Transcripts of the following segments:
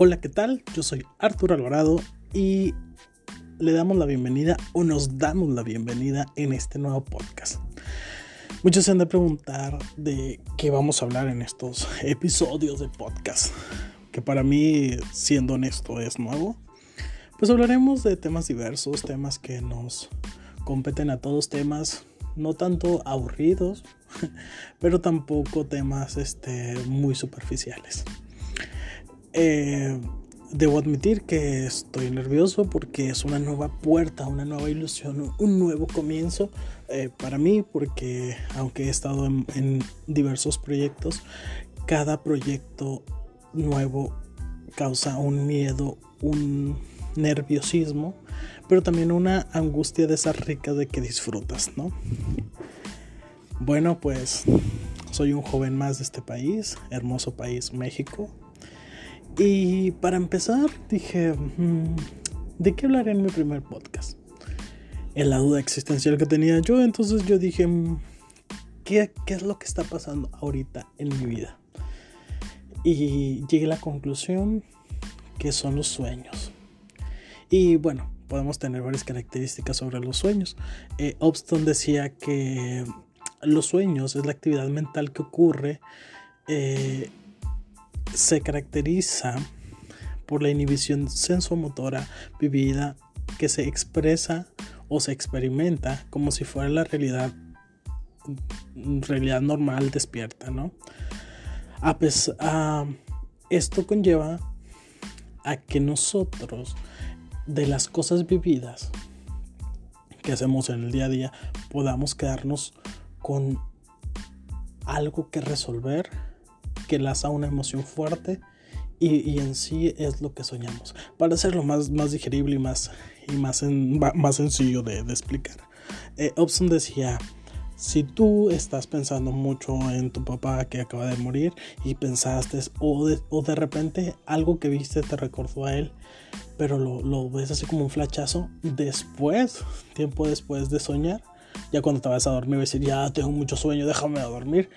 Hola, ¿qué tal? Yo soy Arturo Alvarado y le damos la bienvenida o nos damos la bienvenida en este nuevo podcast. Muchos se han de preguntar de qué vamos a hablar en estos episodios de podcast, que para mí, siendo honesto, es nuevo. Pues hablaremos de temas diversos, temas que nos competen a todos, temas no tanto aburridos, pero tampoco temas este, muy superficiales. Eh, debo admitir que estoy nervioso porque es una nueva puerta, una nueva ilusión, un nuevo comienzo eh, para mí porque aunque he estado en, en diversos proyectos, cada proyecto nuevo causa un miedo, un nerviosismo, pero también una angustia de esas ricas de que disfrutas, ¿no? Bueno, pues soy un joven más de este país, hermoso país, México. Y para empezar, dije, mm, ¿de qué hablaré en mi primer podcast? En la duda existencial que tenía yo, entonces yo dije, mm, ¿qué, qué es lo que está pasando ahorita en mi vida? Y llegué a la conclusión que son los sueños. Y bueno, podemos tener varias características sobre los sueños. Eh, decía que los sueños es la actividad mental que ocurre, eh, se caracteriza por la inhibición sensomotora vivida que se expresa o se experimenta como si fuera la realidad, realidad normal despierta, ¿no? Esto conlleva a que nosotros de las cosas vividas que hacemos en el día a día podamos quedarnos con algo que resolver que laza una emoción fuerte y, en sí es lo que soñamos para hacerlo más, más digerible y más, y más, más sencillo de, explicar eh, Obson decía si tú estás pensando mucho en tu papá que acaba de morir y pensaste o de, o de repente algo que viste te recordó a él, pero lo, lo, ves así como un flachazo, después, tiempo después de soñar, ya cuando te vas a dormir, vas a decir, ya tengo mucho sueño, déjame dormir.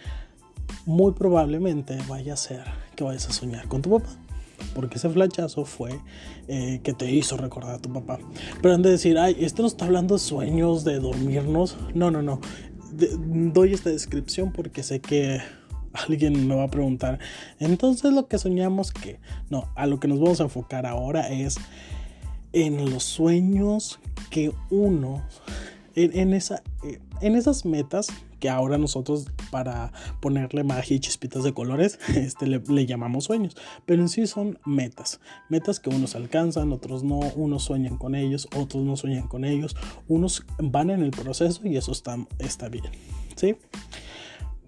Muy probablemente vaya a ser que vayas a soñar con tu papá. Porque ese flachazo fue eh, que te hizo recordar a tu papá. Pero han de decir, ay, esto no está hablando de sueños, de dormirnos. No, no, no doy esta descripción porque sé que alguien me va a preguntar, entonces lo que soñamos que no, a lo que nos vamos a enfocar ahora es en los sueños que uno, en, esa, en esas metas que ahora nosotros para ponerle magia y chispitas de colores este, le, llamamos sueños, pero en sí son metas, metas que unos alcanzan, otros no, unos sueñan con ellos, otros no sueñan con ellos, unos van en el proceso y eso está, está bien, ¿sí?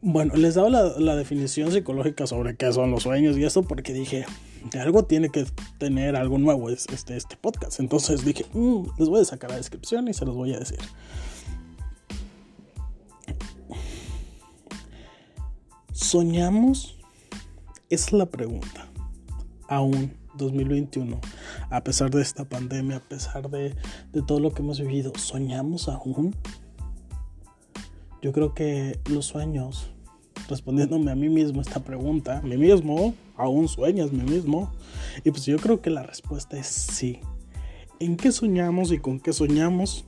Bueno, les daba la, la, definición psicológica sobre qué son los sueños y eso porque dije, de algo tiene que tener algo nuevo este, este podcast. Entonces dije, mm, les voy a sacar la descripción y se los voy a decir. ¿Soñamos? Es la pregunta. Aún 2021, a pesar de esta pandemia, a pesar de, todo lo que hemos vivido, ¿soñamos aún? Yo creo que los sueños, respondiéndome a mí mismo esta pregunta, mí mismo, aún sueñas mí mismo. Y pues yo creo que la respuesta es sí. ¿En qué soñamos y con qué soñamos?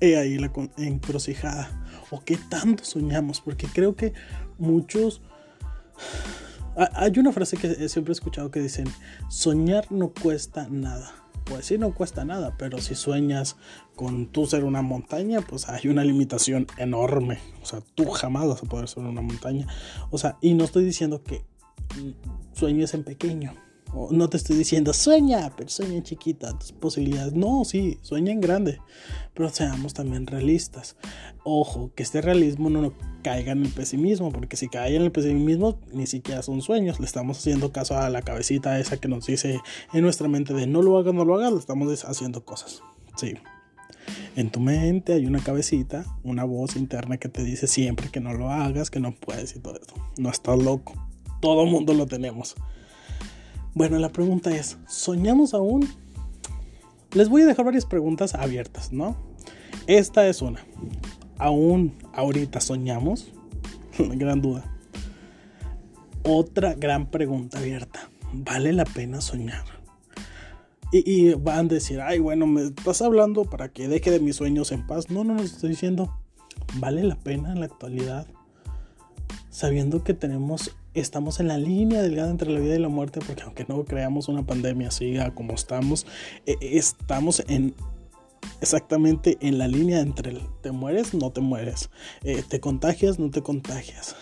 He ahí la encrucijada. ¿O qué tanto soñamos? Porque creo que muchos... Hay una frase que siempre he escuchado que dicen, soñar no cuesta nada. Pues sí, no cuesta nada, pero si sueñas con tú ser una montaña, pues hay una limitación enorme. O sea, tú jamás vas a poder ser una montaña. O sea, y no estoy diciendo que sueñes en pequeño no te estoy diciendo sueña, pero sueña en chiquita, tus posibilidades. No, sí, sueña en grande. Pero seamos también realistas. Ojo, que este realismo no caiga en el pesimismo, porque si cae en el pesimismo, ni siquiera son sueños. Le estamos haciendo caso a la cabecita esa que nos dice en nuestra mente de no lo hagas, no lo hagas, le estamos haciendo cosas. Sí. En tu mente hay una cabecita, una voz interna que te dice siempre que no lo hagas, que no puedes y todo eso. No estás loco. Todo mundo lo tenemos. Bueno, la pregunta es, ¿soñamos aún? Les voy a dejar varias preguntas abiertas, ¿no? Esta es una. ¿Aún ahorita soñamos? gran duda. Otra gran pregunta abierta. vale la pena soñar. Y, van a decir, ay, bueno, me estás hablando para que deje de mis sueños en paz. No, no, no estoy diciendo, vale la pena en la actualidad, sabiendo que tenemos, estamos en la línea delgada entre la vida y la muerte, porque aunque no creamos una pandemia siga como estamos, e, estamos en exactamente en la línea entre el te mueres, no te mueres, eh, te contagias, no te contagias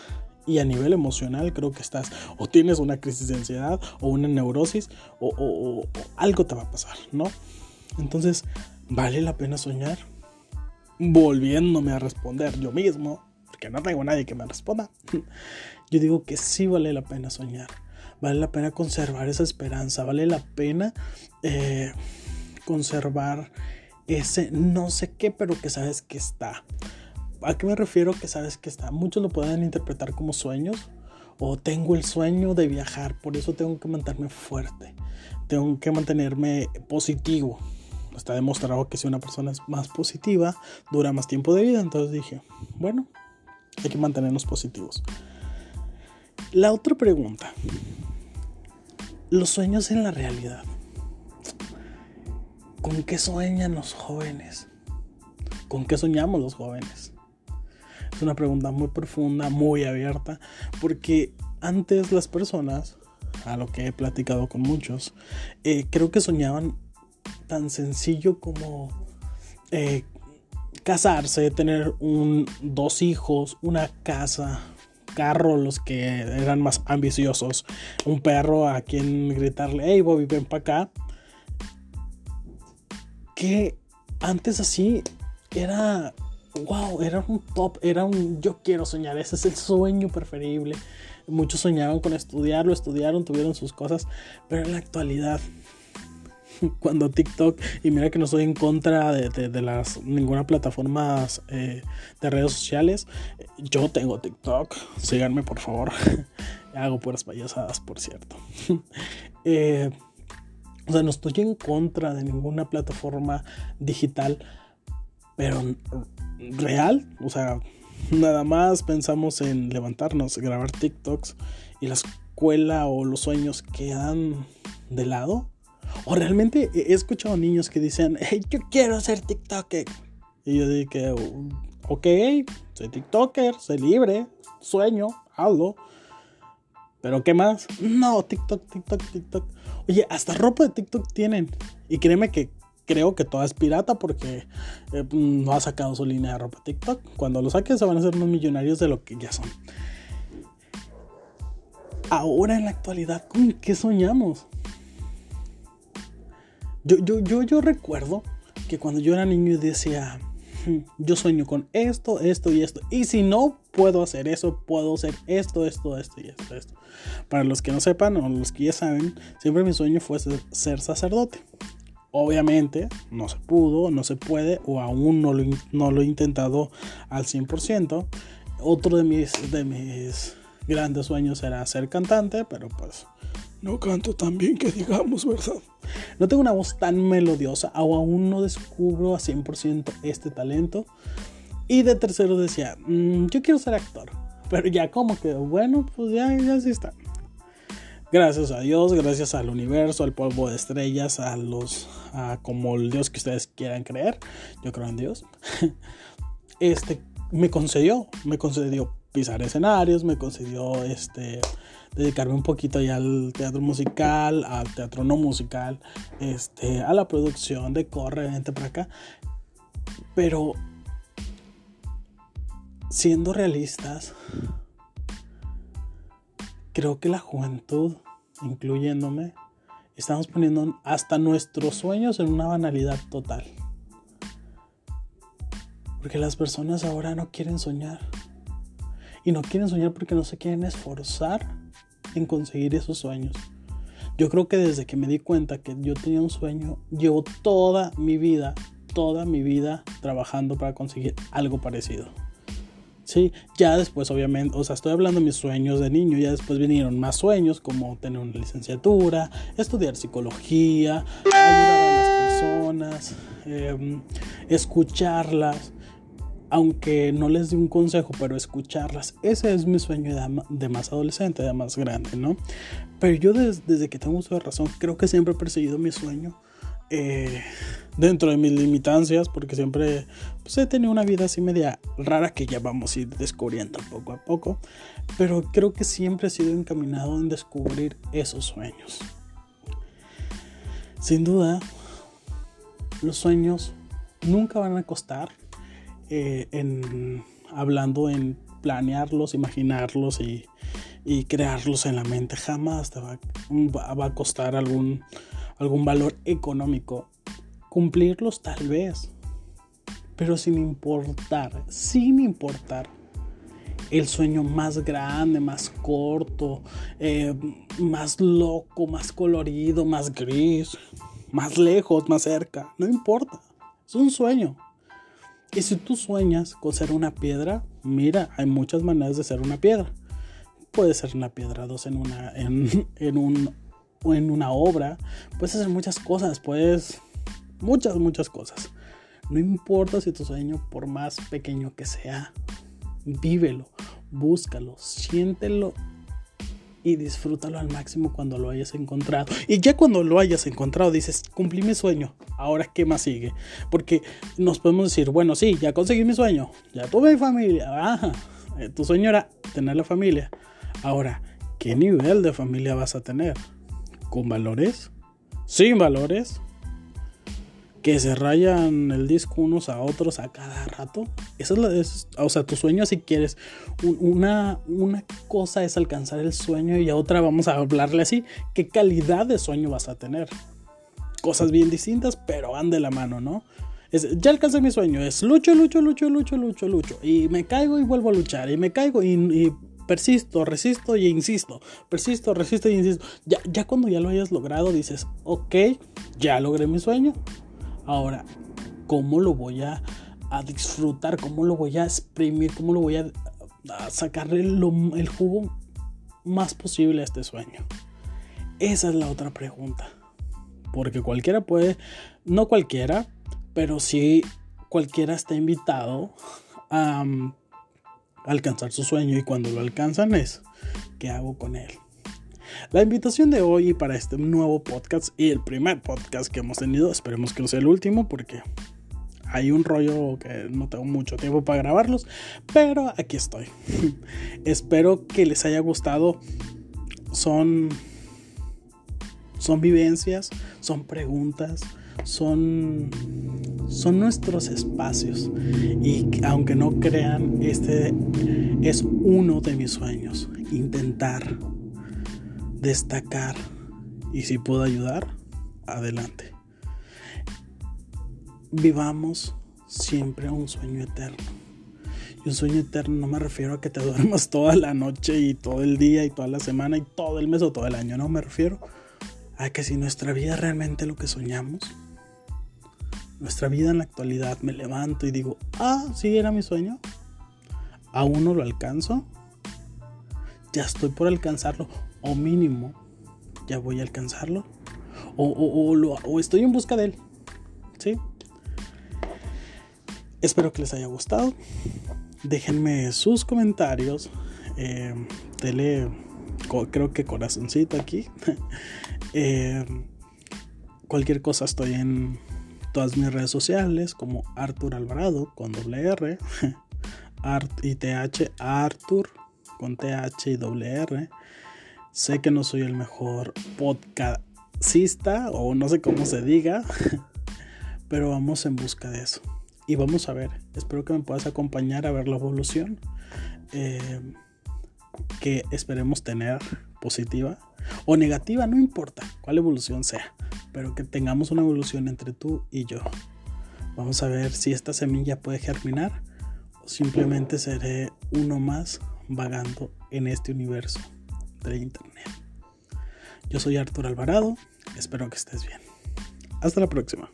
y a nivel emocional creo que estás o tienes una crisis de ansiedad o una neurosis o, algo te va a pasar, ¿no? Entonces, ¿vale la pena soñar? Volviéndome a responder yo mismo, porque no tengo nadie que me responda, yo digo que sí vale la pena soñar, vale la pena conservar esa esperanza, vale la pena eh, conservar ese no sé qué, pero que sabes que está. ¿A qué me refiero que sabes que está? Muchos lo pueden interpretar como sueños o tengo el sueño de viajar, por eso tengo que mantenerme fuerte, tengo que mantenerme positivo. Está demostrado que si una persona es más positiva, dura más tiempo de vida. Entonces dije, bueno, hay que mantenernos positivos. La otra pregunta, los sueños en la realidad. ¿Con qué sueñan los jóvenes? ¿Con qué soñamos los jóvenes? Es una pregunta muy profunda, muy abierta, porque antes las personas, a lo que he platicado con muchos, eh, creo que soñaban tan sencillo como eh, casarse, tener un, dos hijos, una casa, carro, los que eran más ambiciosos, un perro a quien gritarle, hey Bobby, ven para acá. Que antes así era wow, era un top, era un yo quiero soñar, ese es el sueño preferible. Muchos soñaban con estudiarlo, estudiaron, tuvieron sus cosas, pero en la actualidad, cuando TikTok, y mira que no estoy en contra de, las ninguna plataforma eh, de redes sociales, yo tengo TikTok, síganme por favor, hago puras payasadas, por cierto. Eh, o sea, no estoy en contra de ninguna plataforma digital, pero real, o sea, nada más pensamos en levantarnos, grabar TikToks y la escuela o los sueños quedan de lado. O realmente he escuchado niños que dicen, hey, yo quiero ser TikToker. Y yo dije, ok, soy TikToker, soy libre, sueño, hablo. Pero ¿qué más? No, TikTok, TikTok, TikTok. Oye, hasta ropa de TikTok tienen. Y créeme que creo que toda es pirata porque eh, no ha sacado su línea de ropa TikTok. Cuando lo saquen se van a hacer unos millonarios de lo que ya son. Ahora en la actualidad, ¿con qué soñamos? Yo, yo, yo, yo recuerdo que cuando yo era niño decía, hmm, yo sueño con esto, esto y esto. Y si no puedo hacer eso, puedo hacer esto, esto, esto y esto, esto. Para los que no sepan o los que ya saben, siempre mi sueño fue ser sacerdote. Obviamente no se pudo, no se puede o aún no lo, no lo he intentado al 100%. Otro de mis, de mis grandes sueños era ser cantante, pero pues no canto tan bien que digamos, ¿verdad? No tengo una voz tan melodiosa o aún no descubro a 100% este talento. Y de tercero decía, mm, yo quiero ser actor. Pero ya como que, bueno, pues ya, ya sí está. Gracias a Dios, gracias al universo, al polvo de estrellas, a los, a como el Dios que ustedes quieran creer. Yo creo en Dios. Este me concedió, me concedió pisar escenarios, me concedió este dedicarme un poquito ya al teatro musical, al teatro no musical, este, a la producción de corre, vente para acá. Pero siendo realistas, creo que la juventud incluyéndome, estamos poniendo hasta nuestros sueños en una banalidad total. Porque las personas ahora no quieren soñar. Y no quieren soñar porque no se quieren esforzar en conseguir esos sueños. Yo creo que desde que me di cuenta que yo tenía un sueño, llevo toda mi vida, toda mi vida trabajando para conseguir algo parecido. Sí, ya después obviamente, o sea, estoy hablando de mis sueños de niño, ya después vinieron más sueños como tener una licenciatura, estudiar psicología, ayudar a las personas, em, escucharlas. Aunque no les dé un consejo, pero escucharlas, ese es mi sueño de, más adolescente, de más grande, ¿no? Pero yo desde que tengo uso de razón, creo que siempre he perseguido mi sueño eh, dentro de mis limitancias, porque siempre pues, he tenido una vida así media rara que ya vamos a ir descubriendo poco a poco, pero creo que siempre he sido encaminado en descubrir esos sueños. Sin duda, los sueños nunca van a costar eh, en, hablando en planearlos, imaginarlos y, crearlos en la mente. Jamás te va, va, a costar algún, algún valor económico. Cumplirlos tal vez, pero sin importar, sin importar el sueño más grande, más corto, eh, más loco, más colorido, más gris, más lejos, más cerca, no importa, es un sueño. Y si tú sueñas con ser una piedra, mira, hay muchas maneras de ser una piedra. Puede ser una piedra dos en una, en, en, un, en una obra. Puedes hacer muchas cosas, puedes... Muchas, muchas cosas. No importa si tu sueño, por más pequeño que sea, vívelo, búscalo, siéntelo y disfrútalo al máximo cuando lo hayas encontrado. Y ya cuando lo hayas encontrado dices, cumplí mi sueño, ahora qué más sigue. Porque nos podemos decir, bueno, sí, ya conseguí mi sueño, ya tuve mi familia, ajá, eh, tu sueño tener la familia. Ahora, ¿qué nivel de familia vas a tener? ¿Con valores? ¿Sin valores? Que se rayan el disco unos a otros a cada rato. Esa es la, o sea, tu sueño si quieres. Una, una cosa es alcanzar el sueño y a otra vamos a hablarle así. ¿Qué calidad de sueño vas a tener? Cosas bien distintas, pero van de la mano, ¿no? Es, ya alcancé mi sueño. Es lucho, lucho, lucho, lucho, lucho, lucho. Y me caigo y vuelvo a luchar. Y me caigo y, persisto, resisto y insisto. Persisto, resisto y insisto. Ya, ya cuando ya lo hayas logrado, dices, ok, ya logré mi sueño. Ahora, ¿cómo lo voy a, disfrutar? ¿Cómo lo voy a exprimir? ¿Cómo lo voy a, sacarle el jugo más posible a este sueño? Esa es la otra pregunta. Porque cualquiera puede, no cualquiera, pero sí cualquiera está invitado a alcanzar su sueño y cuando lo alcanzan es, ¿qué hago con él? La invitación de hoy para este nuevo podcast y el primer podcast que hemos tenido, esperemos que no sea el último porque hay un rollo que no tengo mucho tiempo para grabarlos, pero aquí estoy. Espero que les haya gustado. Son son vivencias, son preguntas, son son nuestros espacios y aunque no crean, este es uno de mis sueños, intentar destacar y si puedo ayudar, adelante. Vivamos siempre un sueño eterno. Y un sueño eterno no me refiero a que te duermas toda la noche y todo el día y toda la semana y todo el mes o todo el año. No me refiero a que si nuestra vida realmente lo que soñamos, nuestra vida en la actualidad me levanto y digo, ah, sí era mi sueño, aún no lo alcanzo, ya estoy por alcanzarlo o mínimo ya voy a alcanzarlo o, estoy en busca de él. ¿Sí? Espero que les haya gustado. Déjenme sus comentarios. Eh, dele, creo que corazoncito aquí. Eh, cualquier cosa estoy en todas mis redes sociales como Artur Alvarado con doble R. Art y TH Artur con TH y doble R. Sé que no soy el mejor podcastista o no sé cómo se diga, pero vamos en busca de eso. Y vamos a ver, espero que me puedas acompañar a ver la evolución eh, que esperemos tener positiva o negativa, no importa cuál evolución sea, pero que tengamos una evolución entre tú y yo. Vamos a ver si esta semilla puede germinar o simplemente seré uno más vagando en este universo de Internet. Yo soy Arturo Alvarado, espero que estés bien. Hasta la próxima.